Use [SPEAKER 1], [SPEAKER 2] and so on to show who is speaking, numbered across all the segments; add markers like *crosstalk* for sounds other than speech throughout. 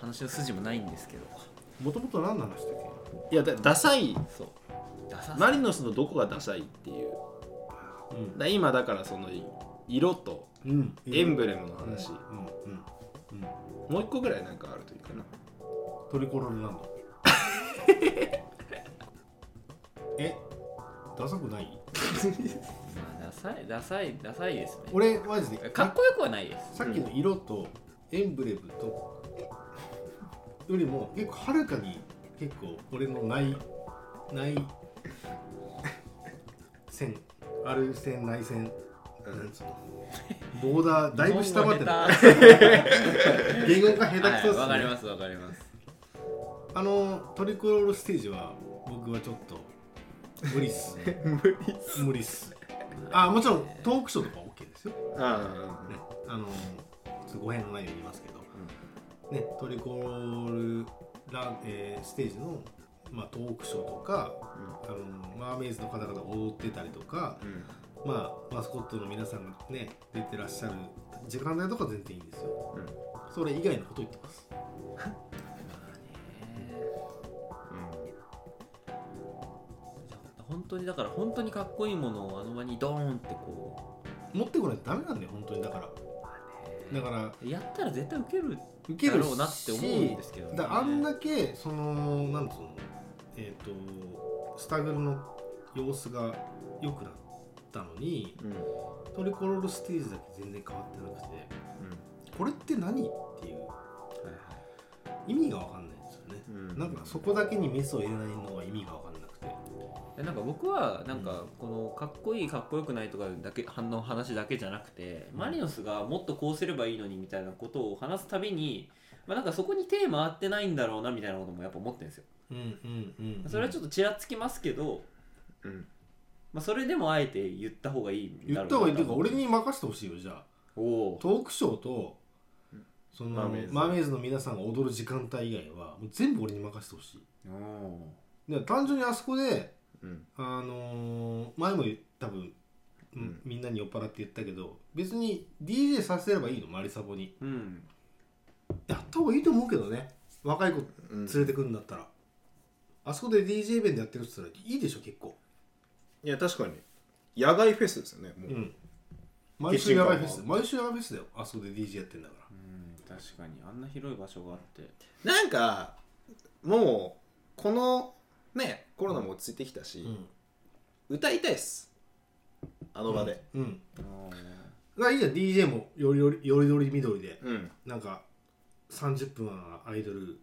[SPEAKER 1] 話の筋もないんですけど。
[SPEAKER 2] もともと何の話だっ
[SPEAKER 3] いやだダサい。
[SPEAKER 1] そう。ダサ
[SPEAKER 3] マリノスのどこがダサいっていう。
[SPEAKER 2] け
[SPEAKER 3] だ今だからその色と
[SPEAKER 2] うん、うん、
[SPEAKER 3] エンブレムの話、
[SPEAKER 2] うん。うん。うん。
[SPEAKER 3] もう一個ぐらいなんかあるといいかな。
[SPEAKER 2] トリコロールランド。*laughs* え？ダサくない？
[SPEAKER 1] まあダサいダサいダサいですね。
[SPEAKER 2] 俺マジで
[SPEAKER 1] かっこよくはないです。
[SPEAKER 2] さっきの色とエンブレムとよりも結構はるかに結構俺の内内線ある線内線。ボーダーだいぶ下回ってる。言語が下手くそっすね、
[SPEAKER 1] はいわかりますわかります。
[SPEAKER 2] あのトリコロールステージは僕はちょっと無理っすね。*laughs*
[SPEAKER 3] 無理っす。
[SPEAKER 2] 無理っす。あもちろんトークショーとか OK ですよ。
[SPEAKER 3] あ
[SPEAKER 2] ね、あのちょっと語弊のないように言いますけど、ね、トリコロールラン、えーステージの、まあ、トークショーとか、あのマーメイズの方々踊ってたりとか、まあ、マスコットの皆さんがね出てらっしゃる時間帯とか全然いいんですよ、
[SPEAKER 3] うん。
[SPEAKER 2] それ以外のこと言ってます。*laughs*
[SPEAKER 1] 本当にだから本当にかっこいいものをあの場にドーンってこ
[SPEAKER 2] 持ってこないとダメなんだよ本当に。だから。だから。
[SPEAKER 1] うやったら絶対受ける
[SPEAKER 2] 受ける
[SPEAKER 1] だろうなって思うんですけどね。
[SPEAKER 2] だあんだけそのなんつうのえっ、とスタグルの様子が良くなったのに
[SPEAKER 3] うん。
[SPEAKER 2] トリコロールステージだけ全然変わってなくてこれって何っていう意味が分かんないんですよね、
[SPEAKER 3] うん。
[SPEAKER 2] なんかそこだけにメスを入れないのが意味が分かんなくて
[SPEAKER 1] でなんか僕はなんかこのかっこいいかっこよくないとかだけ反応話だけじゃなくてマリノスがもっとこうすればいいのにみたいなことを話すたびに、まあ、なんかそこにテーマ合ってないんだろうなみたいなこともやっぱ思ってるんですよ。
[SPEAKER 2] うんうんうん
[SPEAKER 1] それはちょっとちらつきますけど、
[SPEAKER 3] うん。
[SPEAKER 1] まあ、それでもあえて言った方がいいんだ
[SPEAKER 2] 言
[SPEAKER 1] ろう
[SPEAKER 2] った方がいい。っていうか俺
[SPEAKER 1] に
[SPEAKER 2] に任せてほしいよじゃあ。
[SPEAKER 1] おお。
[SPEAKER 2] トークショーとその
[SPEAKER 3] マーメイズ。
[SPEAKER 2] マーメイズの皆さんが踊る時間帯以外はもう全部俺に任せてほしい。単純にあそこで
[SPEAKER 3] うん。
[SPEAKER 2] あのー前も多分、
[SPEAKER 3] ん。
[SPEAKER 2] みんなに酔っ払って言ったけど別に DJ させればいいのマリサボに。
[SPEAKER 1] うん。
[SPEAKER 2] やった方がいいと思うけどね。若い子
[SPEAKER 3] うん。
[SPEAKER 2] 連れてくるんだったら、あそこで DJ イベントやってるって言ったらいいでしょ結構。
[SPEAKER 3] いや確かに。野外フェスですよねもう、
[SPEAKER 2] うん。毎週野外フェス毎週野外フェスだよ。あそこで DJ やってんだから。
[SPEAKER 1] うん確かに。あんな広い場所があって。
[SPEAKER 3] なんかもうこのねコロナも落ち着いてきたし、歌いたいっす。あの場で。
[SPEAKER 2] うん、うん。
[SPEAKER 1] あ
[SPEAKER 2] がいいじゃん DJ もよりよりよりどりみどりで
[SPEAKER 3] うん。
[SPEAKER 2] なんか30分はアイドル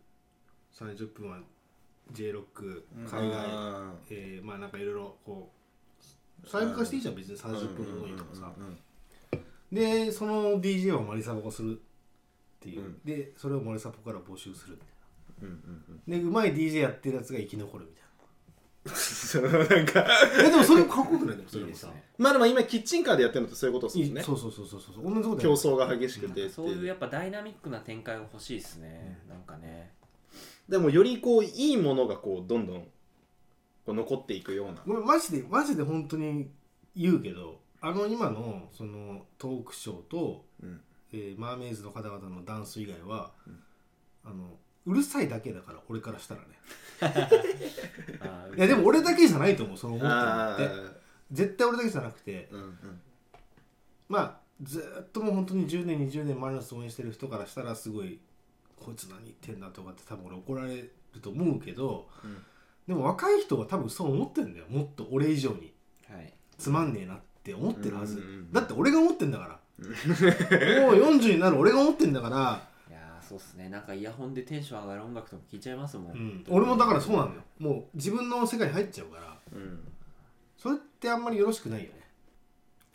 [SPEAKER 2] 30分は J ロック海外、
[SPEAKER 3] あ
[SPEAKER 2] えーまあなんかいろいろこう細分化していいじゃん別に。30分の多いとかさ。
[SPEAKER 3] うんうんうん
[SPEAKER 2] でその DJ をマリサポがするっていう、
[SPEAKER 3] うん。
[SPEAKER 2] でそれをマリサポから募集するみたい
[SPEAKER 3] う。んうん
[SPEAKER 2] なでうまい DJ やってるやつが生き残るみたい
[SPEAKER 3] そのなんか。
[SPEAKER 2] なえでもそれもかっこよくない？でもそれもさ。
[SPEAKER 1] いいですね
[SPEAKER 3] まあでも今キッチンカーでやってるのってそういうことです
[SPEAKER 2] い
[SPEAKER 3] もんね。
[SPEAKER 2] いそうそうそうそうそう。同じこと
[SPEAKER 3] 競
[SPEAKER 2] や
[SPEAKER 3] 争が激しくて
[SPEAKER 1] そういうやっぱダイナミックな展開が欲しいですね、なんかね。
[SPEAKER 3] でもよりこういいものがこうどんどんこう残っていくような。
[SPEAKER 2] ごめんマジでマジで本当に言うけどあの今のそのトークショーと、
[SPEAKER 3] うん。
[SPEAKER 2] えーマーメイズの方々のダンス以外は、あのうるさいだけだから俺からしたらね。*laughs* い。やでも俺だけじゃないと思うその思ってるの
[SPEAKER 3] あ
[SPEAKER 2] って絶対俺だけじゃなくて
[SPEAKER 3] ーうんうん。
[SPEAKER 2] まあずーっともう本当に10年20年マリノス応援してる人からしたらすごいこいつ何言ってんだとかって多分俺怒られると思うけど、
[SPEAKER 3] うん。
[SPEAKER 2] でも若い人は多分そう思ってるんだよもっと俺以上に。
[SPEAKER 1] はい。
[SPEAKER 2] つまんねえなって思ってるはず、だって俺が思ってんだから。*laughs* もう40になる俺が思ってんだから、
[SPEAKER 1] そうっすね。なんかイヤホンでテンション上がる音楽とか聞いちゃいますもん、
[SPEAKER 2] うん、俺もだからそうなんだよ。もう自分の世界に入っちゃうから。
[SPEAKER 3] うん。
[SPEAKER 2] それってあんまりよろしくないよね。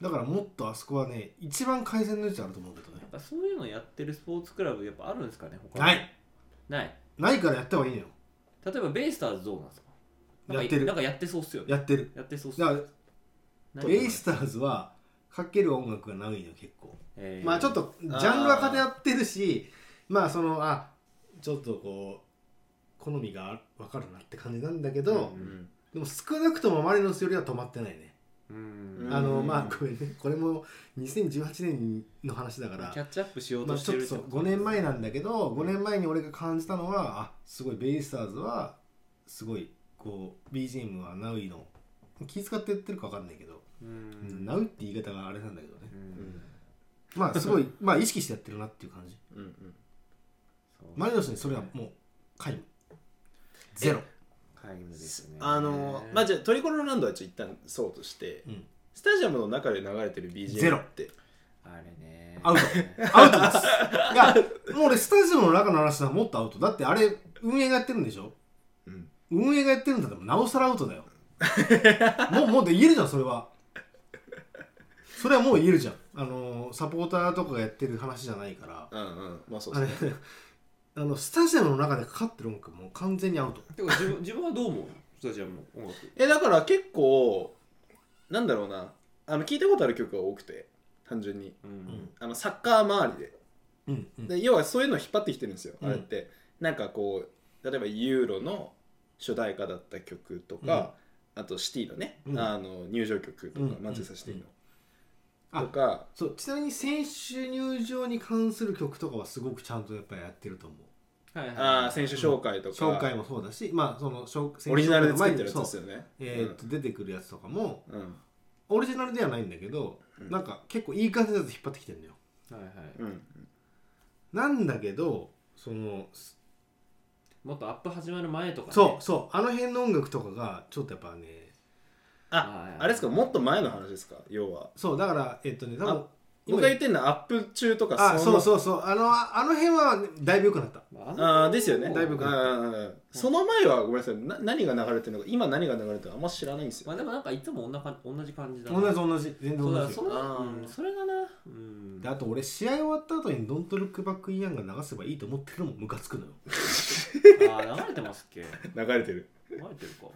[SPEAKER 2] だからもっとあそこはね一番改善の余地あると思うけどね。
[SPEAKER 1] やっぱそういうのやってるスポーツクラブやっぱあるんですかね他に。
[SPEAKER 2] ない。
[SPEAKER 1] ない。
[SPEAKER 2] ないからやった方がいいのよ。
[SPEAKER 1] 例えばベイスターズどうなんですか？
[SPEAKER 2] やってる。
[SPEAKER 1] なんかやってそうっすよね。
[SPEAKER 2] やってる。
[SPEAKER 1] やってそうっす
[SPEAKER 2] だから
[SPEAKER 1] 何
[SPEAKER 2] ベイスターズはかける音楽がないのよ結構。
[SPEAKER 1] えー。
[SPEAKER 2] まあちょっとジャンルは偏ってるしまあそのあちょっとこう好みが分かるなって感じなんだけど、
[SPEAKER 1] うん
[SPEAKER 3] うん。
[SPEAKER 2] でも少なくともマリノスよりは止まってないね。
[SPEAKER 1] うん。
[SPEAKER 2] あのまあごめんね。これも2018年の話だから
[SPEAKER 1] キャッチアップしよう
[SPEAKER 2] まあ、
[SPEAKER 1] としてる
[SPEAKER 2] ちょっと。そう5年前なんだけど5年前に俺が感じたのはあすごいベイスターズはすごいこう BGM はナウイの気遣って言ってるか分かんないけど、
[SPEAKER 1] う
[SPEAKER 2] うん
[SPEAKER 1] ん。
[SPEAKER 2] ナウって言い方があれなんだけどね。
[SPEAKER 1] うん。
[SPEAKER 2] まあすごいまあ意識してやってるなっていう感じ。
[SPEAKER 3] うんうん
[SPEAKER 2] マリノスにそれはもう皆無。ゼロ。
[SPEAKER 1] 皆無ですよね。
[SPEAKER 3] あのまあじゃあトリコローランドはちょっと一旦そうとして
[SPEAKER 2] うん。
[SPEAKER 3] スタジアムの中で流れてる BGM
[SPEAKER 2] ゼロ
[SPEAKER 3] って。
[SPEAKER 1] あれね。
[SPEAKER 2] アウト。*laughs* アウトです。いやもう俺スタジオの中の話はもっとアウト。だってあれ運営がやってるんでしょ？
[SPEAKER 3] うん。
[SPEAKER 2] 運営がやってるんだったらなおさらアウトだよ。もうもうで言えるじゃんそれは。それはもう言えるじゃん。あのサポーターとかがやってる話じゃないから。
[SPEAKER 3] うんうん。まあそう
[SPEAKER 2] あれ
[SPEAKER 3] ですね
[SPEAKER 2] あのスタジアムの中でかかってる音楽もう完全にアウト。
[SPEAKER 1] てか自分自分はどう思う？スタジアムの音楽。
[SPEAKER 3] えだから結構なんだろうな。あの聞いたことある曲が多くて。単純に。
[SPEAKER 1] うん。
[SPEAKER 3] あのサッカー周りで。
[SPEAKER 2] うんうん。
[SPEAKER 3] で要はそういうのを引っ張ってきてるんですよ、
[SPEAKER 2] うん。
[SPEAKER 3] あれって。なんかこう例えばユーロの主題歌だった曲とか、あとシティのね、
[SPEAKER 2] うん。
[SPEAKER 3] あの入場曲とか、
[SPEAKER 2] うん。
[SPEAKER 3] マンチェスターシティの、
[SPEAKER 2] あ
[SPEAKER 3] とか。
[SPEAKER 2] そうちなみに選手入場に関する曲とかはすごくちゃんとやっぱりやってると思う。
[SPEAKER 1] はいはい。
[SPEAKER 3] あー選手紹介とか、
[SPEAKER 2] 紹介もそうだしまあその紹選手
[SPEAKER 3] オリジナルで作ってるやつですよね。
[SPEAKER 2] えーっと出てくるやつとかも
[SPEAKER 3] うん。
[SPEAKER 2] オリジナルではないんだけど、
[SPEAKER 3] うん。
[SPEAKER 2] なんか結構いい感じのやつ引っ張ってきてるんだよ。
[SPEAKER 1] はいはい。
[SPEAKER 3] うん。
[SPEAKER 2] なんだけどその
[SPEAKER 1] もっとアップ始まる前とかね。
[SPEAKER 2] そうそう。あの辺の音楽とかがちょっとやっぱね
[SPEAKER 3] あ
[SPEAKER 1] あ
[SPEAKER 3] あれですか？もっと前の話ですか？要は。
[SPEAKER 2] そうだからえっとね多分
[SPEAKER 3] あ僕が言ってるのはアップ中とか
[SPEAKER 2] あそう
[SPEAKER 3] う
[SPEAKER 2] そうそうあのあの辺はね、だいぶ良くなった。
[SPEAKER 1] まあ
[SPEAKER 3] あーですよね。
[SPEAKER 2] だいぶ良くな
[SPEAKER 3] うんうんうんその前はごめんなさいな何が流れてるのか今何が流れてるのかあんま知らないんですよ。
[SPEAKER 1] まあでもなんかいつも同じ同じ感じだ
[SPEAKER 2] 同じ同じ全然
[SPEAKER 1] そう
[SPEAKER 2] 同じ
[SPEAKER 1] だそうんそれがなうん。
[SPEAKER 2] であと俺試合終わった後に「ドントルックバックイヤン」が流せばいいと思ってるのもムカつくのよ。*laughs*
[SPEAKER 1] あー流れてますっけ？*laughs*
[SPEAKER 3] 流れてる。
[SPEAKER 1] 流れてるか。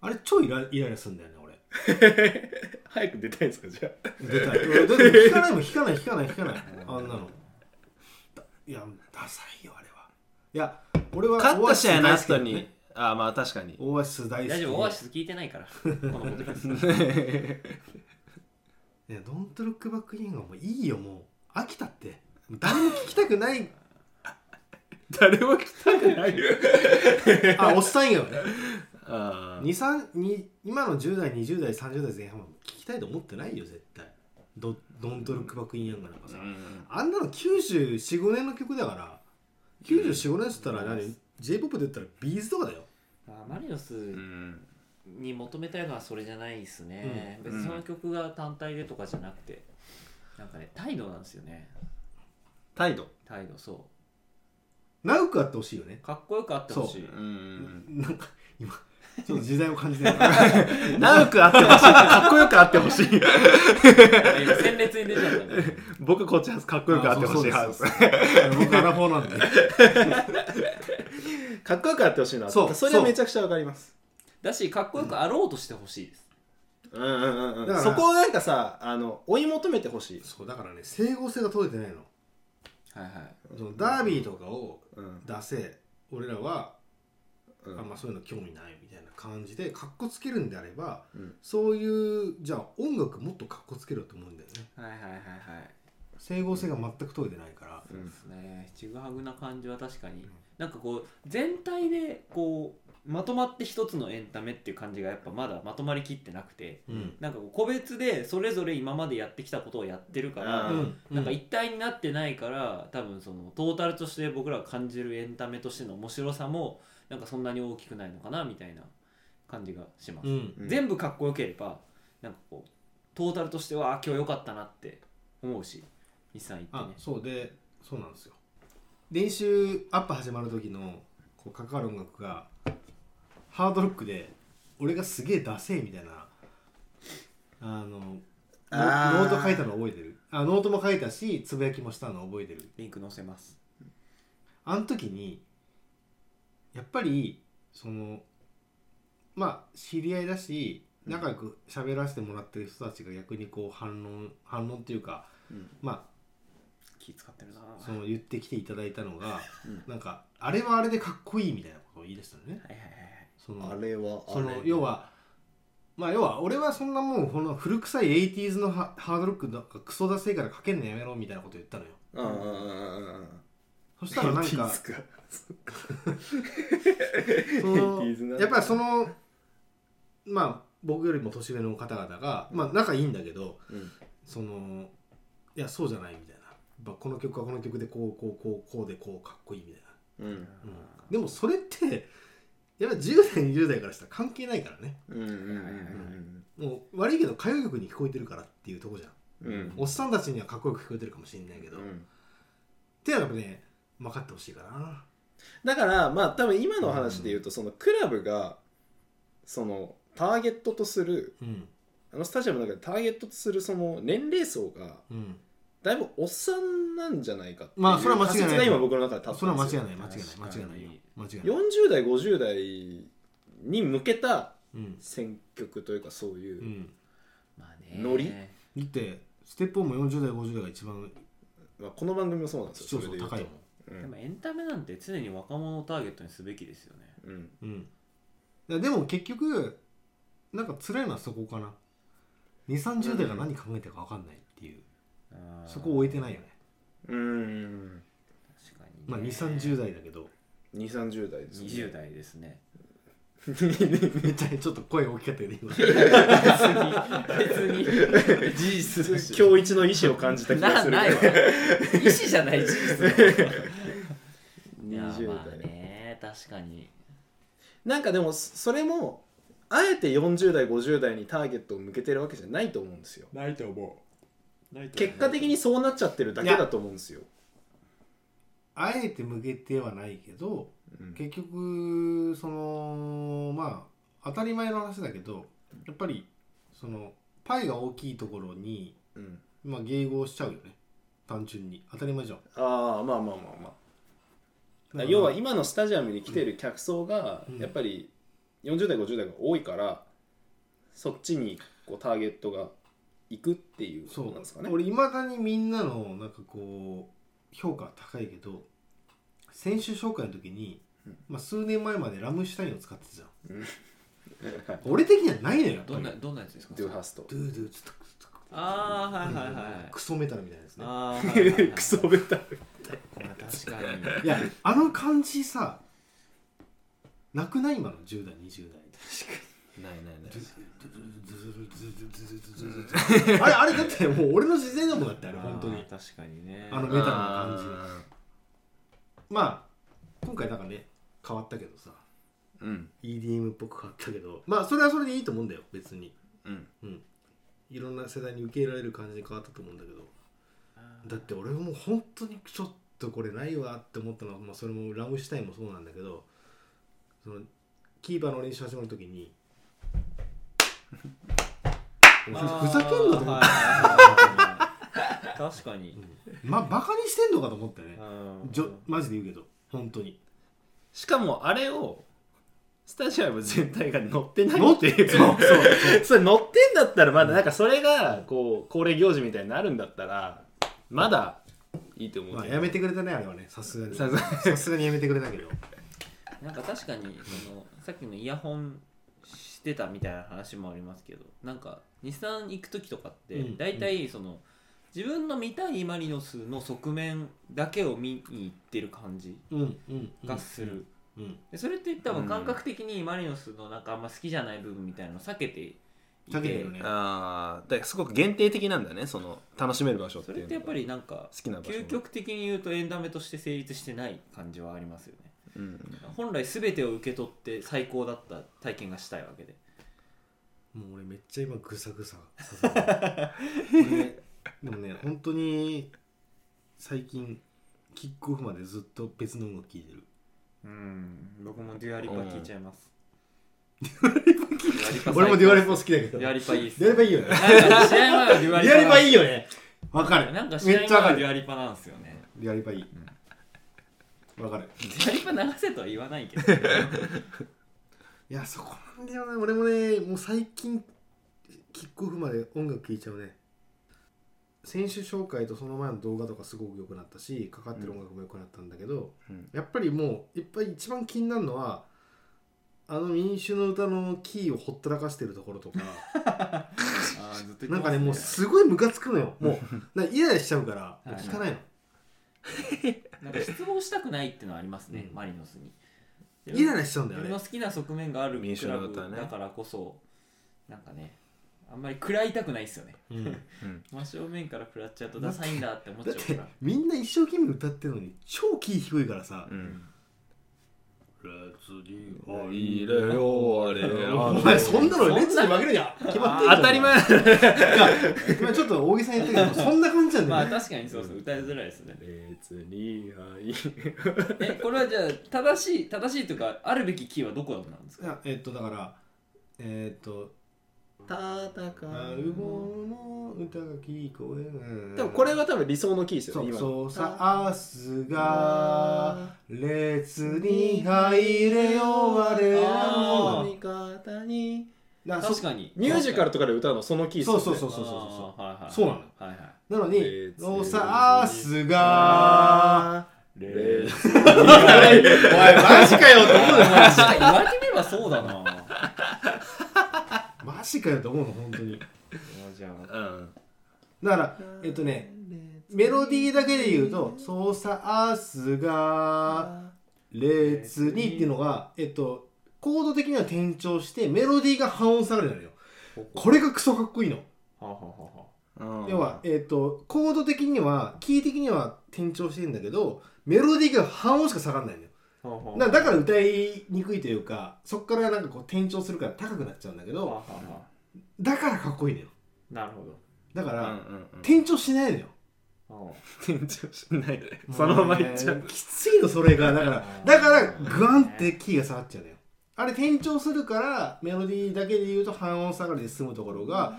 [SPEAKER 2] あれ超イライライラするんだよね俺 *laughs*
[SPEAKER 3] 早く出たいんですかじゃあ。
[SPEAKER 2] 出たい。だって弾かないもん弾かない弾かない弾かない。あんなの。だいやダサいよあれは。いや俺は
[SPEAKER 3] 勝った試合の後
[SPEAKER 2] オアシス大好きだ
[SPEAKER 3] に
[SPEAKER 2] ね。
[SPEAKER 3] あまあ確かに。
[SPEAKER 2] オアシス大好き。
[SPEAKER 1] 大丈夫オアシス聞いてないから。このことです
[SPEAKER 2] いやドントルックバックイヤンがもういいよもう。飽きたって。誰も聞きたくない。*laughs*
[SPEAKER 3] 誰も来たくないよ。*laughs*
[SPEAKER 2] あおっさんよね
[SPEAKER 3] あー
[SPEAKER 2] 23に今の10代20代30代前半は聞きたいと思ってないよ絶対。ドドントルックバックインヤンガなんかさ、あんなの945年の曲だから。945年っつったら何？J p o p で言ったらビーズとかだよ。
[SPEAKER 1] あマリノス
[SPEAKER 3] うん。
[SPEAKER 1] に求めたいのはそれじゃないですね、
[SPEAKER 3] うん。
[SPEAKER 1] 別にその曲が単体でとかじゃなくてなんかね態度なんですよね。
[SPEAKER 3] 態度？
[SPEAKER 1] 態度そ
[SPEAKER 2] 長くあってほしいよね。
[SPEAKER 1] うかっこよくあってほしい。
[SPEAKER 3] うん。
[SPEAKER 2] なんか今ちょっと時代を感じてる *laughs*
[SPEAKER 3] 長くあってほしい。かっこよくあってほしい。
[SPEAKER 1] 今鮮烈に出ちゃったね。
[SPEAKER 3] 僕こっちはかっこよくあってほしい
[SPEAKER 2] 僕アラフォーなんで。*laughs*
[SPEAKER 3] かっこよくあってほしいな。
[SPEAKER 2] そう
[SPEAKER 3] それはめちゃくちゃわかります。
[SPEAKER 1] だしかっこよくあろうとしてほしいです、
[SPEAKER 3] うんうんうんうん。そこをなんかさあの追い求めてほしい。
[SPEAKER 2] そうだからね整合性が取れてないの。
[SPEAKER 1] はいはい。
[SPEAKER 2] そのダービーとかを
[SPEAKER 3] うん。
[SPEAKER 2] 出せ俺らは、
[SPEAKER 3] うん。
[SPEAKER 2] あんまそういうの興味ないみたいな感じでかっこつけるんであれば、
[SPEAKER 3] うん。
[SPEAKER 2] そういうじゃあ音楽もっとかっこつけろと思うんだよね。
[SPEAKER 1] はいはいはいはい。
[SPEAKER 2] 整合性が全く取れてないから、
[SPEAKER 3] うん。
[SPEAKER 1] ですね。ちぐはぐな感じは確かに。なんかこう全体でこうまとまって一つのエンタメっていう感じがやっぱまだまとまりきってなくて
[SPEAKER 2] うん。
[SPEAKER 1] なんか個別でそれぞれ今までやってきたことをやってるから、
[SPEAKER 3] う
[SPEAKER 1] なんか一体になってないから多分そのトータルとして僕らが感じるエンタメとしての面白さもなんかそんなに大きくないのかなみたいな感じがします、
[SPEAKER 2] うん。
[SPEAKER 3] うん
[SPEAKER 1] 全部かっこよければなんかこうトータルとしてはあ今日良かったなって思うし日産行って
[SPEAKER 2] あ
[SPEAKER 1] ね
[SPEAKER 2] そうでそうなんですよ。練習アップ始まる時のこうかかる音楽がハードロックで俺がすげえダセえみたいなあのノ
[SPEAKER 3] あー。
[SPEAKER 2] ノート書いたの覚えてる？あノートも書いたしつぶやきもしたの覚えてる。
[SPEAKER 1] リンク載せます。
[SPEAKER 2] あの時にやっぱりそのまあ知り合いだし仲良く喋らせてもらってる人たちが逆にこう反論反論っていうか
[SPEAKER 3] うん。
[SPEAKER 2] ま
[SPEAKER 1] 気使ってるな。
[SPEAKER 2] あその言ってきていただいたのが、
[SPEAKER 3] うん。
[SPEAKER 2] なんかあれはあれでかっこいいみたいなことを言い出したのね。
[SPEAKER 1] はいはいはいはい。
[SPEAKER 2] その
[SPEAKER 3] あれは
[SPEAKER 2] その要はまあ要は俺はそんなもうこの古臭い 80s のハハードロックなんかクソダセいからかけんのやめろみたいなこと言ったのよ。
[SPEAKER 3] うんうんうんうんうん
[SPEAKER 2] そしたらなんか
[SPEAKER 3] 80s か
[SPEAKER 2] その
[SPEAKER 3] 80s なんだ
[SPEAKER 2] やっぱりそのまあ僕よりも年上の方々がまあ仲いいんだけど
[SPEAKER 3] うん。
[SPEAKER 2] そのいやそうじゃないみたいな。この曲はこの曲でこうこうこうこうでこうかっこいいみたいな、
[SPEAKER 3] うん。
[SPEAKER 2] うん。でもそれってやっぱ10代20代からしたら関係ないからね。もう悪いけど歌謡曲に聞こえてるからっていうとこじゃんおっさん。たちにはかっこよく聞こえてるかもしれないけど、ってやっぱね分かってほしいかな。
[SPEAKER 3] だからまあ多分今の話で言うとそのクラブがそのターゲットとする
[SPEAKER 2] うん。
[SPEAKER 3] あのスタジアムの中でターゲットとすするその年齢層が
[SPEAKER 2] うん。
[SPEAKER 3] だいぶおっさんなんじゃないかっていう
[SPEAKER 2] まあそれは間違いない。
[SPEAKER 3] 今僕の中で立って
[SPEAKER 2] それは間違い
[SPEAKER 3] い。
[SPEAKER 2] ない間違いない。間違いないよ。間違いない。
[SPEAKER 3] 40代50代に向けた
[SPEAKER 2] うん。
[SPEAKER 3] 選曲というかそういうう、
[SPEAKER 2] ん。
[SPEAKER 1] まあね。
[SPEAKER 3] ノリ？
[SPEAKER 2] だってステップオンも40代50代が一番
[SPEAKER 3] まあ、この番組もそうなんです
[SPEAKER 2] 視聴
[SPEAKER 3] よそれで言うと
[SPEAKER 2] 層高いもん
[SPEAKER 1] でもエンタメなんて常に若者をターゲットにすべきですよね。
[SPEAKER 3] うん。
[SPEAKER 2] うん。いやでも結局なんか辛いのはそこかな。2 3 0代が何考えてるか分かんないっていう、
[SPEAKER 1] あー
[SPEAKER 2] そこを置いてないよね。
[SPEAKER 3] うん。
[SPEAKER 1] 確かにね。
[SPEAKER 2] まあ2 3 0代だけど。
[SPEAKER 3] 2 3 0代です、ね、
[SPEAKER 1] 20代ですね。*laughs*
[SPEAKER 2] めっちゃちょっと声大きかったけど今。
[SPEAKER 1] 別に。別に。事実
[SPEAKER 3] 今日一の意志を感じた気がする
[SPEAKER 1] なないわ。意思じゃない事実だわいや
[SPEAKER 3] 20
[SPEAKER 1] まあ
[SPEAKER 3] 代
[SPEAKER 1] ね確かに。
[SPEAKER 3] なんかでもそれもあえて40代50代にターゲットを向けてるわけじゃないと思うんですよ。
[SPEAKER 1] ないと思う。
[SPEAKER 3] 結果的にそうなっちゃってるだけだと思うんですよ、
[SPEAKER 2] あえて向けてはないけど
[SPEAKER 3] うん。
[SPEAKER 2] 結局そのまあ当たり前の話だけどやっぱりそのパイが大きいところに、
[SPEAKER 3] うん。
[SPEAKER 2] まあ、迎合しちゃうよね。単純に。当たり前じゃん。
[SPEAKER 3] ああまあまあまあまあ要は今のスタジアムに来てる客層が
[SPEAKER 2] うん。
[SPEAKER 3] やっぱり40代50代が多いからそっちにこうターゲットが行くっていうこ
[SPEAKER 2] そう
[SPEAKER 3] となんですかね。
[SPEAKER 2] 俺いまだにみんなのなんかこう評価高いけど選手紹介の時に、
[SPEAKER 3] うん。
[SPEAKER 2] まあ、数年前までラムシュタインを使ってたじゃん。
[SPEAKER 3] うん。*laughs*
[SPEAKER 2] 俺的にはないのよ
[SPEAKER 1] どんなどんなやつですか？
[SPEAKER 3] ドゥーハスト。
[SPEAKER 2] ドゥードゥーツッ
[SPEAKER 1] ああはいはいはい
[SPEAKER 2] クソメタルみたいなですね。*laughs*
[SPEAKER 3] クソベタ
[SPEAKER 1] 確かに。
[SPEAKER 2] いやあの感じさなくない今の？10代20代。
[SPEAKER 3] ないないない。
[SPEAKER 2] あれあれだってもう俺の自然だもんだってあれ本当に
[SPEAKER 1] あー確かにね
[SPEAKER 2] あのメタルな感じまあ今回なんかね変わったけどさ
[SPEAKER 3] うん
[SPEAKER 2] EDM っぽく変わったけどまあそれはそれでいいと思うんだよ別に
[SPEAKER 3] うん
[SPEAKER 2] うんいろんな世代に受け入れられる感じに変わったと思うんだけど。だって俺もう本当にちょっとこれないわって思ったのは、まあ、それもラムシュタインもそうなんだけどそのキーパーの練習始まる時にふふざけんなと思って、*laughs*
[SPEAKER 1] 確かに。
[SPEAKER 2] まバカにしてんのかと思ったよね。
[SPEAKER 1] うん。
[SPEAKER 2] じょマジで言うけど本当に。
[SPEAKER 3] しかもあれをスタジアム全体が乗ってない
[SPEAKER 2] 乗
[SPEAKER 3] っていう。
[SPEAKER 2] そうそう。*laughs*
[SPEAKER 3] それ乗ってんだったらまだなんかそれがこう恒例行事みたいになるんだったらまだいいと思う
[SPEAKER 2] まあ
[SPEAKER 3] けど
[SPEAKER 2] やめてくれたねあれはね。さすがに。
[SPEAKER 3] さすが
[SPEAKER 2] さすがにやめてくれたけど。
[SPEAKER 1] なんか確かにそのさっきのイヤホンしてたみたいな話もありますけどなんか日産行く時とかって
[SPEAKER 2] うん
[SPEAKER 1] 大体その自分の見たいマリノスの側面だけを見に行ってる感じ
[SPEAKER 2] うんうん
[SPEAKER 1] がする、
[SPEAKER 2] うん。
[SPEAKER 1] でそれって多分感覚的にマリノスのなんかあんま好きじゃない部分みたいなのを避けていて
[SPEAKER 2] ね。
[SPEAKER 3] ああすごく限定的なんだねその楽しめる場所っていうの
[SPEAKER 1] それってやっぱりなんか
[SPEAKER 3] 好きな場所
[SPEAKER 1] 究極的に言うとエンタメとして成立してない感じはありますよね。
[SPEAKER 3] うん。
[SPEAKER 1] 本来全てを受け取って最高だった体験がしたいわけで。
[SPEAKER 2] もう俺めっちゃ今グサグサさせてる俺でもね本当に最近キックオフまでずっと別の音楽聴いてる。
[SPEAKER 1] うん僕もデュアリパ聞いちゃいます
[SPEAKER 2] 俺もデュアリ
[SPEAKER 1] パ
[SPEAKER 2] 好きだけど。
[SPEAKER 1] デュアリパいいっす。
[SPEAKER 2] デュアリパいいよね。
[SPEAKER 1] 試合前はデュアリパ。
[SPEAKER 2] デュアリパいいよね。わかる。
[SPEAKER 1] なんか試合前はデュアリパなんですよね。
[SPEAKER 2] デュアリパいい。わかる。
[SPEAKER 1] デュアリパ流せとは言わないけど。*laughs*
[SPEAKER 2] いやそこなんだよね。俺もねもう最近キックオフまで音楽聴いちゃうね。選手紹介とその前の動画とかすごく良くなったしかかってる音楽も良くなったんだけど、
[SPEAKER 3] うん。
[SPEAKER 2] やっぱりもういっぱい一番気になるのはあの民衆の歌のキーをほったらかしてるところとか。*laughs*
[SPEAKER 1] あーずっと言ってます
[SPEAKER 2] なんかねもうすごいムカつくのよ。もう *laughs* イライラしちゃうから
[SPEAKER 1] はい
[SPEAKER 2] 聞かないの。*laughs*
[SPEAKER 1] なんか失望したくないっていうのはありますね、
[SPEAKER 2] うん。
[SPEAKER 1] マリノスに。
[SPEAKER 2] イライラしちゃうんだよ
[SPEAKER 1] 自分
[SPEAKER 2] ね
[SPEAKER 1] の好きな側面がある
[SPEAKER 3] 民主
[SPEAKER 1] クラブ
[SPEAKER 3] の歌ね。
[SPEAKER 1] だからこそなんかねあんまり食らいたくないですよね。
[SPEAKER 2] うん。
[SPEAKER 3] うん。
[SPEAKER 1] 真正面から食らっちゃうとダサいんだって思っち
[SPEAKER 2] だって
[SPEAKER 1] ゃうから。
[SPEAKER 2] みんな一生懸命歌ってるのに超キー低いからさ
[SPEAKER 3] うん
[SPEAKER 2] レッツリ
[SPEAKER 3] いいれよあれ
[SPEAKER 2] お前そんなのレッツに負けるじゃん決まってんじゃん。
[SPEAKER 3] 当たり前。
[SPEAKER 2] 今ちょっと大げさに言ったけどそんな感じなんだよ。ね
[SPEAKER 1] まあ確かにそうそう歌いづらいですね。
[SPEAKER 3] 別にはい
[SPEAKER 1] えこれはじゃあ正しい正しいというかあるべきキーはどこなんですか？
[SPEAKER 2] いやえっとだからえっと
[SPEAKER 3] 戦
[SPEAKER 2] あるもの歌が聞こえる
[SPEAKER 3] でもこれは多分理想のキーですよ
[SPEAKER 2] そう
[SPEAKER 3] ね今
[SPEAKER 2] そうさあすが列に入れよ我らの
[SPEAKER 3] 味方に
[SPEAKER 1] 確かに。
[SPEAKER 3] ミュージカルとかで歌うのそのキーっすよね。
[SPEAKER 2] そうそうそうそうそう
[SPEAKER 1] はいはい
[SPEAKER 2] そうなの。
[SPEAKER 1] はいはい
[SPEAKER 2] なのに
[SPEAKER 3] 列に「
[SPEAKER 2] おさあすが。
[SPEAKER 3] レ
[SPEAKER 1] レ
[SPEAKER 3] ー
[SPEAKER 2] おいマジかよと思うの
[SPEAKER 1] 確かに言われてみればそうだな。
[SPEAKER 2] マジかよと思うの本当に。
[SPEAKER 1] じゃあ。
[SPEAKER 3] うん。
[SPEAKER 2] だからえっとねメロディーだけで言うと「そうさあすが列に」っていうのがえっとコード的には転調してメロディーが半音下がりなのよ。これがクソかっこいいの。要は、えっとコード的にはキー的には転調してるんだけどメロディーが半音しか下がらないのよ。
[SPEAKER 1] あはあはあ
[SPEAKER 2] だだから歌いにくいというかそこからなんかこう転調するから高くなっちゃうんだけどだからかっこいいのよ。
[SPEAKER 1] あなるほど。
[SPEAKER 2] だから、
[SPEAKER 3] うんうんうん。
[SPEAKER 2] 転調しないのよ。
[SPEAKER 1] あ
[SPEAKER 3] 転調しないで。そのままいっちゃう。
[SPEAKER 2] きついのそれがだからだからグワンってキーが下がっちゃうのよ。あれ転調するからメロディーだけで言うと半音下がりで済むところが、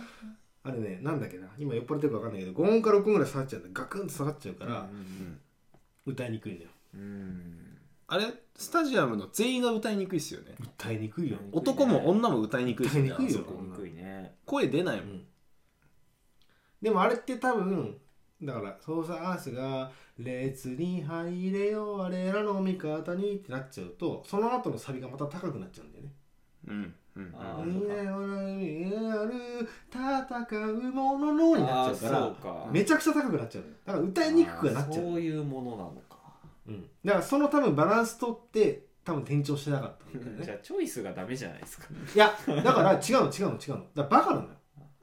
[SPEAKER 2] あれねなんだっけな。今酔っ払ってるか分かんないけど5音か6音ぐらい下がっちゃうんだガクンと下がっちゃうか
[SPEAKER 1] あ
[SPEAKER 2] ら、歌いにくいのよ。
[SPEAKER 1] うん
[SPEAKER 3] あれスタジアムの全員が歌いにくいっすよね。
[SPEAKER 2] 歌いにくいよ、
[SPEAKER 3] 男も女も歌いにくいっすよね
[SPEAKER 2] 歌いにくいよ
[SPEAKER 3] あそこ。
[SPEAKER 1] にくいね
[SPEAKER 3] 声出ないもん。
[SPEAKER 2] でもあれって多分だから「そうさアースが列に入れよ我らの味方に」ってなっちゃうとその後のサビがまた高くなっちゃうんだよね。
[SPEAKER 3] うんうん
[SPEAKER 1] あ「
[SPEAKER 2] いや我にある戦うものの」になっちゃうから
[SPEAKER 1] あーそうか。
[SPEAKER 2] めちゃくちゃ高くなっちゃうのよ。だから歌いにくくはなっちゃう
[SPEAKER 1] そういうものなのか
[SPEAKER 2] うん、だからその多分バランス取って多分転調してなかったんだよね。
[SPEAKER 1] じゃあチョイスがダメじゃないですか。
[SPEAKER 2] いやだから違うの違うの違うの。だからバカなのよ。違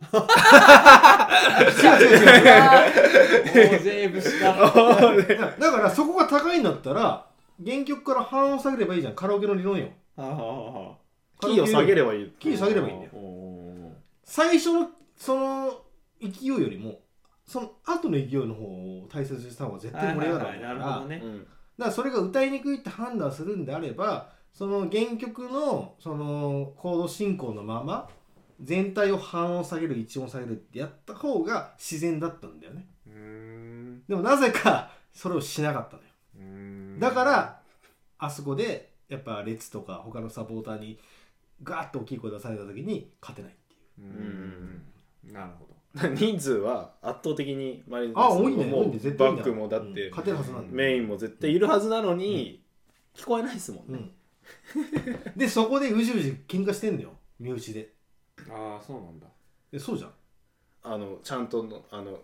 [SPEAKER 2] う違う違う
[SPEAKER 1] だ
[SPEAKER 2] だからそこが高いんだったら原曲から半音下げればいいじゃん。カラオケの理論よ。
[SPEAKER 1] はあはあは
[SPEAKER 3] キー。を下げればいい
[SPEAKER 2] キー下げればいいんだよ最初のその勢いよりもその後の勢いの方を大切にした方が絶対盛り上がる
[SPEAKER 1] はいはいはい。
[SPEAKER 2] から
[SPEAKER 1] なるほどね。
[SPEAKER 3] うん
[SPEAKER 2] だからそれが歌いにくいって判断するんであればその原曲のそのコード進行のまま全体を半音下げる一音下げるってやった方が自然だったんだよね。でもなぜかそれをしなかったのよ。だからあそこでやっぱ列とか他のサポーターにガーッと大きい声出された時に勝てないっていう。
[SPEAKER 1] うーん。なるほど *laughs*
[SPEAKER 3] 人数は圧倒的にマリノス
[SPEAKER 2] あ多いね。
[SPEAKER 3] も
[SPEAKER 2] 多いね。絶対多いん。だ
[SPEAKER 3] バックもだって
[SPEAKER 2] うん。勝てるはずなんだ。よ
[SPEAKER 3] メインも絶対いるはずなのに聞こえないですもんね。
[SPEAKER 2] うん、*laughs* でそこでうじうじ喧嘩してんのよ。身内で。
[SPEAKER 1] ああそうなんだ。
[SPEAKER 2] えそうじゃん。
[SPEAKER 3] あのちゃんとのあの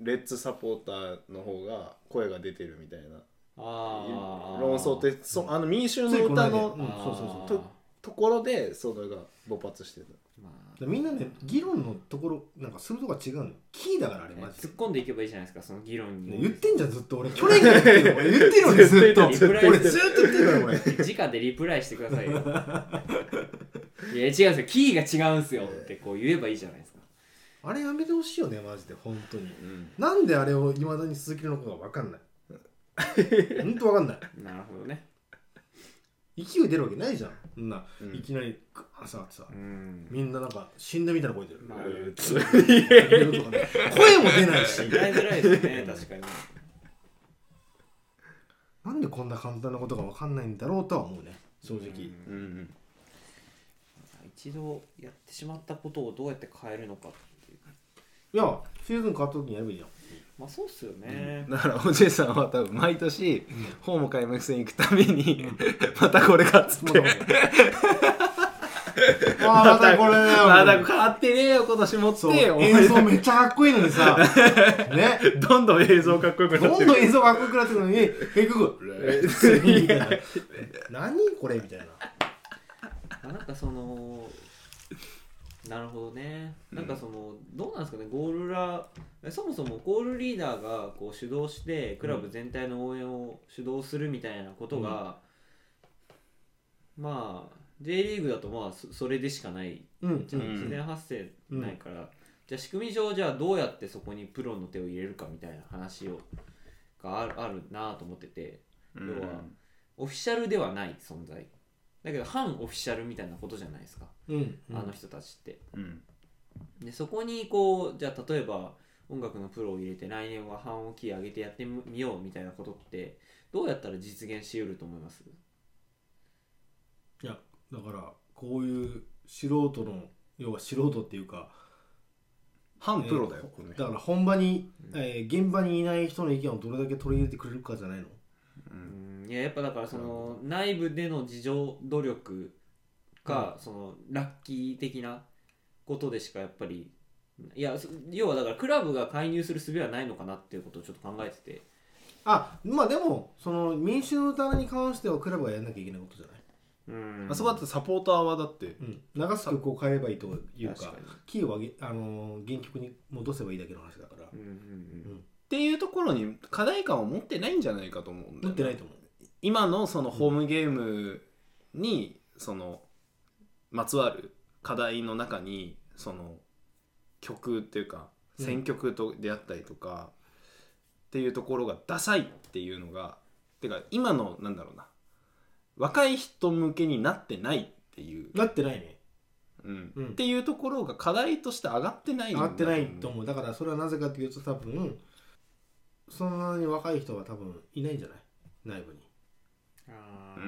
[SPEAKER 3] レッツサポーターの方が声が出てるみたいな。
[SPEAKER 1] ああ
[SPEAKER 3] 論争ってそあの民衆の歌
[SPEAKER 2] この間うん。
[SPEAKER 3] の
[SPEAKER 2] そうそうそう。
[SPEAKER 3] とところでそれが勃発してる。
[SPEAKER 1] ま
[SPEAKER 2] でみんなね議論のところなんかするとこが違うのよ。キーだからあれ
[SPEAKER 1] あ
[SPEAKER 2] マジで。
[SPEAKER 1] 突っ込んでいけばいいじゃないですかその議論に。
[SPEAKER 2] ね言ってんじゃんずっと。俺去年から言ってるの俺言ってるずっと。
[SPEAKER 1] 絶対言ってる。
[SPEAKER 2] 俺ずっと言ってるからこれ
[SPEAKER 1] 直でリプライしてくださいよ。*laughs* いや違うんですよ。キーが違うんすよ。ってこう言えばいいじゃないですか。
[SPEAKER 2] あれやめてほしいよねマジで。本当に。
[SPEAKER 3] うん。
[SPEAKER 2] なんであれをいまだに続けるのかが分かんない。*laughs* 本当分かんない。
[SPEAKER 1] なるほどね。
[SPEAKER 2] 勢い出るわけないじゃん。そんな、
[SPEAKER 3] うん。
[SPEAKER 2] いきなりグーン下がってさ
[SPEAKER 1] うん。
[SPEAKER 2] みんななんか死んだみたいな声出る、
[SPEAKER 1] まあ *laughs*
[SPEAKER 2] 声も出ないし
[SPEAKER 1] 歌いづらいですね確かに
[SPEAKER 2] なんでこんな簡単なことが分かんないんだろうとは思うね。正直、
[SPEAKER 1] うん。
[SPEAKER 3] うん
[SPEAKER 1] 一度やってしまったことをどうやって変えるのかってい
[SPEAKER 2] やシーズン変わった時にやればいいじゃん。
[SPEAKER 1] まあそうっすよね、
[SPEAKER 3] だからおじいさんは多分毎年、ホーム開幕戦行くたびに、*laughs* またこれかっつって、
[SPEAKER 2] あ *laughs* あまたこれだよ。
[SPEAKER 3] まだ変わってねえよ今年もって。
[SPEAKER 2] そう。
[SPEAKER 3] 思い
[SPEAKER 2] 映像めっちゃかっこいいのにさ。*laughs* ね。
[SPEAKER 3] どんどん映像かっこよくなって
[SPEAKER 2] どんどん映像かっこよくなってるのに結局みたいな。何これみたいな。
[SPEAKER 1] まあなんかそのなるほどね。なんかその、どうなんですかねゴールラえそもそもゴールリーダーがこう主導してクラブ全体の応援を主導するみたいなことが、まあ J リーグだとまあそそれでしかない
[SPEAKER 2] うん。
[SPEAKER 1] じゃん自然発生ないから、じゃあ仕組み上じゃあどうやってそこにプロの手を入れるかみたいな話をがあるあるなと思ってて。
[SPEAKER 3] うん。
[SPEAKER 1] 要はオフィシャルではない存在だけど反オフィシャルみたいなことじゃないですか、
[SPEAKER 2] うん
[SPEAKER 1] あの人たちって。
[SPEAKER 3] うん。
[SPEAKER 1] でそこにこうじゃあ例えば音楽のプロを入れて来年は半音キー上げてやってみようみたいなことってどうやったら実現しうると思います？
[SPEAKER 2] いやだからこういう素人の要は素人っていうか
[SPEAKER 3] 反プロだよ、
[SPEAKER 2] えーだから本場に、えー現場にいない人の意見をどれだけ取り入れてくれるかじゃないの
[SPEAKER 1] うん。いややっぱだからその内部での自助努力か、そのラッキー的なことでしかやっぱりいやそ要はだからクラブが介入する術はないのかなっていうことをちょっと考えてて。
[SPEAKER 2] あまあでもその民主の歌に関してはクラブがやんなきゃいけないことじゃない、
[SPEAKER 1] うん。
[SPEAKER 3] あそこだってサポーターはだって
[SPEAKER 2] うん、流す曲を変えればいいというか
[SPEAKER 1] 確かに。
[SPEAKER 2] キーを上げ、あのー原曲に戻せばいいだけの話だから。
[SPEAKER 1] うんうん。うん
[SPEAKER 3] っていうところに課題感を持ってないんじゃないかと思うんだよね。
[SPEAKER 2] 持ってないと思う。
[SPEAKER 3] 今のそのホームゲームにそのまつわる課題の中にその曲っていうか
[SPEAKER 2] うん
[SPEAKER 3] 選曲とであったりとかっていうところがダサいっていうのがてか今のなんだろうな。若い人向けになってないっていう、
[SPEAKER 2] なってないね。
[SPEAKER 3] うん。
[SPEAKER 2] うん。
[SPEAKER 3] っていうところが課題として上がってない
[SPEAKER 2] 上がってないと思う。だからそれはなぜかというと多分そんなに若い人は多分いないんじゃない？内部に。
[SPEAKER 1] あ
[SPEAKER 3] うんう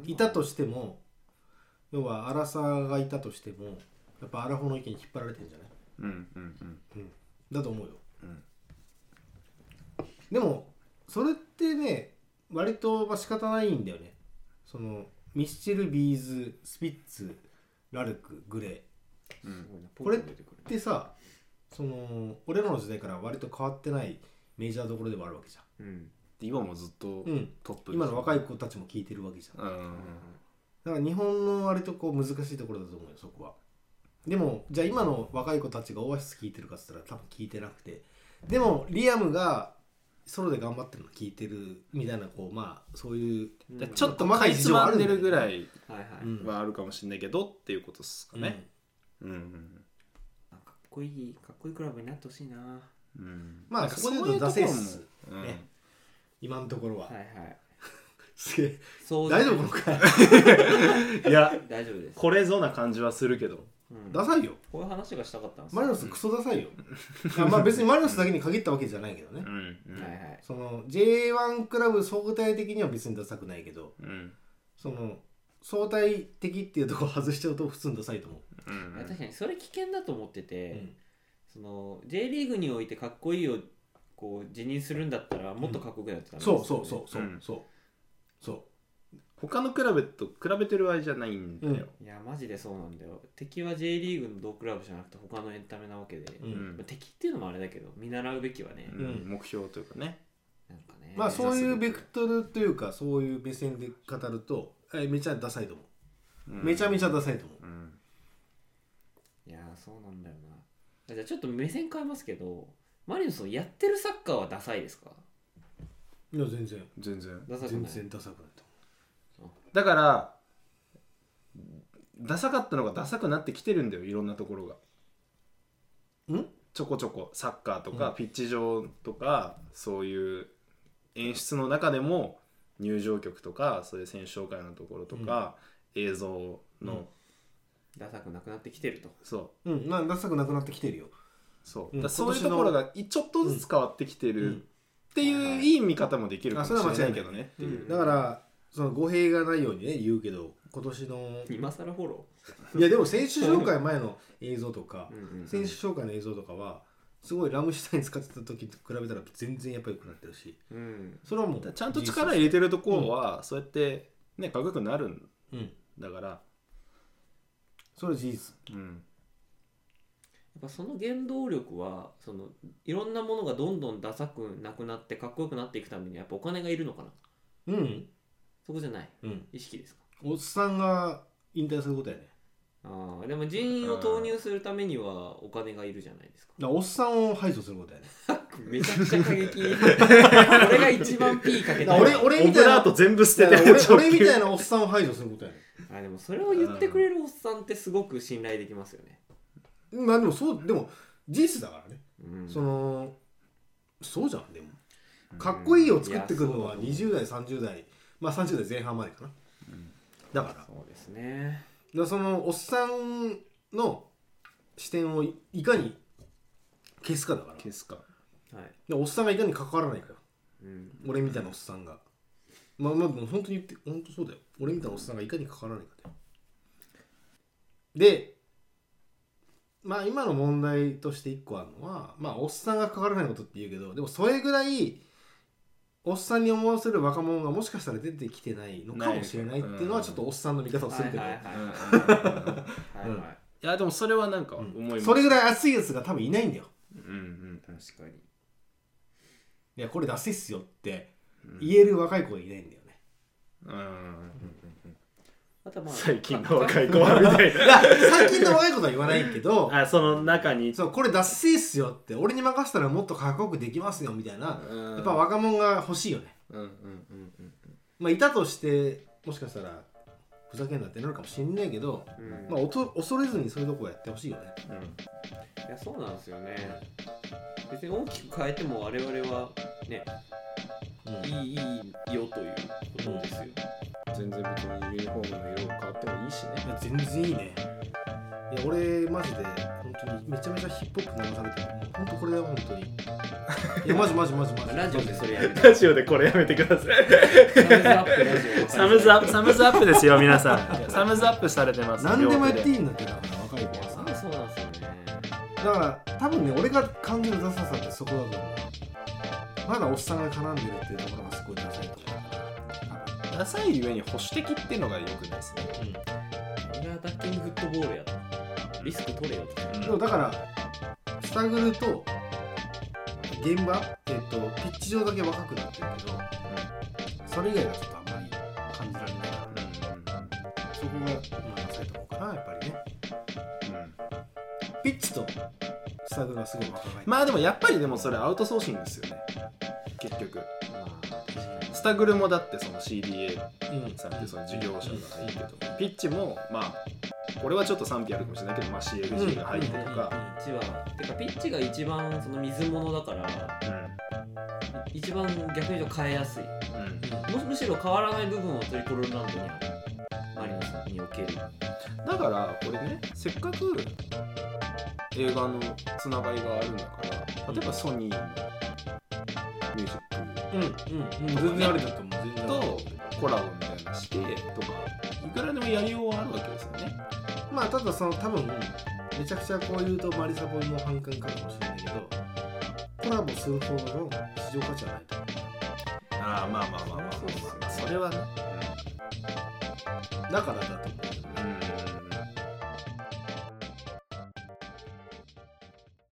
[SPEAKER 3] ん。
[SPEAKER 1] ー
[SPEAKER 2] いたとしても要は荒さがいたとしてもやっぱ荒穂の意見に引っ張られてるんじゃない？
[SPEAKER 3] うんうんうん。
[SPEAKER 2] だと思うよ、
[SPEAKER 3] うん。
[SPEAKER 2] でもそれってね割とまあ仕方ないんだよね。そのミスチルビーズスピッツラルクグレー。っ
[SPEAKER 3] うん。
[SPEAKER 1] すごいな。
[SPEAKER 2] これ
[SPEAKER 1] ポンポン出てくる。
[SPEAKER 2] てさその俺らの時代から割と変わってないメジャーどころでもあるわけじゃ
[SPEAKER 1] うん。
[SPEAKER 3] で今もずっと
[SPEAKER 2] ん、うん、
[SPEAKER 3] トップ
[SPEAKER 2] 今の若い
[SPEAKER 3] 子
[SPEAKER 2] 子たちも聞いてるわけじゃん。
[SPEAKER 3] うん
[SPEAKER 2] だから日本の割とこう難しいところだと思うよそこは。でもじゃあ今の若い子たちがオアシス聞いてるかっつったら多分聞いてなくて。でもリアムがソロで頑張ってるの聞いてるみたいなこうまあそういう、
[SPEAKER 1] うん。
[SPEAKER 3] でちょっとかいつまんでるぐらい
[SPEAKER 1] はいはい、
[SPEAKER 2] うん
[SPEAKER 3] はあるかもしれないけどっていうことですかね。うん。うん
[SPEAKER 1] あかっこいいかっこいいクラブになってほしいな。は
[SPEAKER 3] うん。
[SPEAKER 2] まあそこで言うと
[SPEAKER 3] そういう
[SPEAKER 2] ダセいっす
[SPEAKER 3] うん。
[SPEAKER 2] ね。今のところは、
[SPEAKER 1] いはい。*laughs*
[SPEAKER 2] すげえ。
[SPEAKER 1] そう
[SPEAKER 2] 大丈夫かな *laughs*
[SPEAKER 3] いや
[SPEAKER 1] 大丈夫です、
[SPEAKER 3] これぞな感じはするけど。
[SPEAKER 1] うん。
[SPEAKER 2] ダサいよ。
[SPEAKER 1] こういう話がしたかったんです
[SPEAKER 2] マリノスクソダサいよ。あまあ別にマリノスだけに限ったわけじゃないけどね。
[SPEAKER 3] うんうん。
[SPEAKER 1] はいはい。
[SPEAKER 2] その J1 クラブ相対的には別にダサくないけど。
[SPEAKER 3] うん。
[SPEAKER 2] その相対的っていうところ外しちゃうと普通にダサいと思う。
[SPEAKER 3] うん。
[SPEAKER 1] 確かにそれ危険だと思ってて、
[SPEAKER 2] うん
[SPEAKER 1] その J リーグにおいてかっこいいをこう辞任するんだったらもっとかっこよくなってた
[SPEAKER 2] そうそうそうそう
[SPEAKER 3] うん。
[SPEAKER 2] そう。そ
[SPEAKER 3] 他のクラブと比べてる場合じゃないんだよ。
[SPEAKER 1] いやマジでそうなんだよ。敵は J リーグの同クラブじゃなくて他のエンタメなわけで、
[SPEAKER 2] う、うん
[SPEAKER 1] 敵っていうのもあれだけど見習うべきはね、
[SPEAKER 3] うん。目標というかね。
[SPEAKER 1] なんかね。
[SPEAKER 2] まあそういうベクトルというかそういう目線で語るとえめちゃダサいと思う、めちゃめちゃダサいと思う。
[SPEAKER 3] うん。
[SPEAKER 1] いやーそうなんだよなじゃあちょっと目線変えますけどマリノスのやってるサッカーはダサいですか？
[SPEAKER 2] いや全然。
[SPEAKER 3] 全然。
[SPEAKER 2] 全
[SPEAKER 1] ダサくない？
[SPEAKER 2] 然ダサくないと
[SPEAKER 3] だからダサかったのがダサくなってきてるんだよいろんなところが。
[SPEAKER 2] 思うん？
[SPEAKER 3] ちょこちょこ。サッカーとか、
[SPEAKER 2] うん。
[SPEAKER 3] ピッチ上とかそういう演出の中でも入場曲とかそういう選手紹介のところとか、映像の、
[SPEAKER 2] うん
[SPEAKER 1] ダサくなくなってきてると。
[SPEAKER 3] そう。
[SPEAKER 2] うんまあダサくなくなってきてるよ。
[SPEAKER 3] そう、
[SPEAKER 2] うん。
[SPEAKER 3] だからそういうところがいちょっとずつ変わってきて
[SPEAKER 2] うん。
[SPEAKER 3] るっていういい見方もできるかもしれないけどね。っていう、
[SPEAKER 1] うん。
[SPEAKER 2] だからその語弊がないようにね言うけど今年の
[SPEAKER 1] 今更フォロ
[SPEAKER 2] いやでも選手紹介前の映像とか
[SPEAKER 1] ー、うんうん。
[SPEAKER 2] 選手紹介の映像とかはすごいラムシュタイン使ってた時と比べたら全然やっぱり良くなってるし。
[SPEAKER 1] うん。
[SPEAKER 2] それはもう
[SPEAKER 3] ちゃんと力入れてるところは、そうやってねかっこよくなるん
[SPEAKER 2] うん。
[SPEAKER 3] だから、
[SPEAKER 2] それは事実
[SPEAKER 3] うん、
[SPEAKER 1] やっぱその原動力はそのいろんなものがどんどんダサくなくなってかっこよくなっていくためにやっぱお金がいるのかな？
[SPEAKER 2] うん。
[SPEAKER 1] そこじゃない？
[SPEAKER 2] うん。
[SPEAKER 1] 意識ですか？
[SPEAKER 2] おっさんが引退することやね。
[SPEAKER 1] あーでも人員を投入するためにはお金がいるじゃないですか。
[SPEAKER 2] だからおっさんを排除することやね *laughs*
[SPEAKER 1] めちゃくちゃ過激。*laughs* 俺が一番 P かけ
[SPEAKER 2] 俺俺
[SPEAKER 3] オ
[SPEAKER 2] みたいな。
[SPEAKER 3] ート全部捨てて
[SPEAKER 2] 俺俺みたいなおっさんを排除することやね
[SPEAKER 1] あでもそれを言ってくれるおっさんってすごく信頼できますよね、
[SPEAKER 2] まあでもそうでも事実だからね、
[SPEAKER 1] うん、
[SPEAKER 2] そのそうじゃんでも。かっこいいを作ってくるのはい
[SPEAKER 1] やそう
[SPEAKER 2] 20代30代まあ30代前半までかな、だから。だか
[SPEAKER 1] そうですね。
[SPEAKER 2] らそのおっさんの視点をいいかに消すかだから。
[SPEAKER 3] 消すか
[SPEAKER 1] はい、
[SPEAKER 2] でおっさんがいかに関わらないかよ。
[SPEAKER 1] うん、
[SPEAKER 2] 俺みたいなおっさんが。まあまあでも本当に言って本当そうだよ。俺みたいなおっさんがいかに関わらないかだよ。でまあ今の問題として一個あるのはまあおっさんが関わらないことって言うけどでもそれぐらいおっさんに思わせる若者がもしかしたら出てきてないのかもしれないっていうのはちょっとおっさんの見方をするけど、
[SPEAKER 1] はいはいはい
[SPEAKER 3] うん
[SPEAKER 1] はい。はいはい *laughs*
[SPEAKER 3] いやでもそれはなんか思います、
[SPEAKER 2] それぐらい熱いやつが多分いないんだよ。
[SPEAKER 3] うんうん
[SPEAKER 1] 確かに
[SPEAKER 2] いやこれダセいっすよって言える若い子がいないんだよね、
[SPEAKER 3] うん。
[SPEAKER 1] あとまあ
[SPEAKER 3] 最近の若い子はみたい
[SPEAKER 2] いや *laughs* 最近の若い子とは言わないけど
[SPEAKER 3] な *laughs* あその中に。
[SPEAKER 2] そうこれダッセいっすよって俺に任せたらもっとかっこよくできますよみたいな、
[SPEAKER 3] や
[SPEAKER 2] やっぱ若者が欲しいよね。
[SPEAKER 3] うんうんうんうん。
[SPEAKER 2] まあいたとしてもしかしたらふざけんなってなるかもしんないけど、
[SPEAKER 1] うん。
[SPEAKER 2] まあ、おと恐れずにそういうとこやってほしいよね。
[SPEAKER 1] いやそうなんですよね。別に大きく変えても我々はねいいいいよということですよ。
[SPEAKER 3] 全然別にユニフォームの色が変わってもいいしね。
[SPEAKER 2] いや全然いいね。いや俺マジで本当にめちゃめちゃヒップホップ流されてる本当これだよ本当にいやマジマジマジマジ
[SPEAKER 1] ラジオでそれやる
[SPEAKER 3] ラジオでこれやめてください
[SPEAKER 1] サムズアップ
[SPEAKER 3] サムズアップですよ皆さんサムズアップされてます
[SPEAKER 2] 何でもやってい
[SPEAKER 3] い
[SPEAKER 2] んだってだから若い子はさ
[SPEAKER 1] あそうなんですよね
[SPEAKER 2] だから多分ね俺が感じるダサさってそこだと思うまだおっさんが絡んでるっていうところがすごいダサいと思う
[SPEAKER 3] ダサいゆえに保守的っていうのがよくないですね。
[SPEAKER 1] 俺はアタッキングフットボールやとリスク取れよと。
[SPEAKER 2] でもだからスタグルと現場、えっとピッチ上だけ若くなってるけどそれ以外はちょっとあんまり感じられないから。そこがまあダサいとこかなやっぱりね。ピッチとスタグルはすごい若返って
[SPEAKER 3] まあでもやっぱりでもそれアウトソーシングですよね。結局タグルもだってその CDA
[SPEAKER 2] うん
[SPEAKER 3] さんってその事業者が入ってとか。ピッチもまあこれはちょっと賛否あるかもしれないけど、まあ、CLG が入ってとか、
[SPEAKER 1] ピッチはてかピッチが一番その水物だから一番逆に言うと変えやすい。
[SPEAKER 3] うん。うん。
[SPEAKER 1] むむしろ変わらない部分をトリコロールランドにはマリノスにおける。
[SPEAKER 3] だからこれねせっかく映画のつながりがあるんだから例えばソニーの
[SPEAKER 2] うんうんうん。全然ありだと思う。と
[SPEAKER 3] コラボみたいなしてとか。いくらでもやりようはあるわけですよね。
[SPEAKER 2] まあただその多分めちゃくちゃこう言うとマリサポンの反感かもしれないけどコラボするほどの市場価値はないと
[SPEAKER 3] ああまあまあまあまあ
[SPEAKER 1] そうですよね
[SPEAKER 3] それはね、
[SPEAKER 2] だからだと思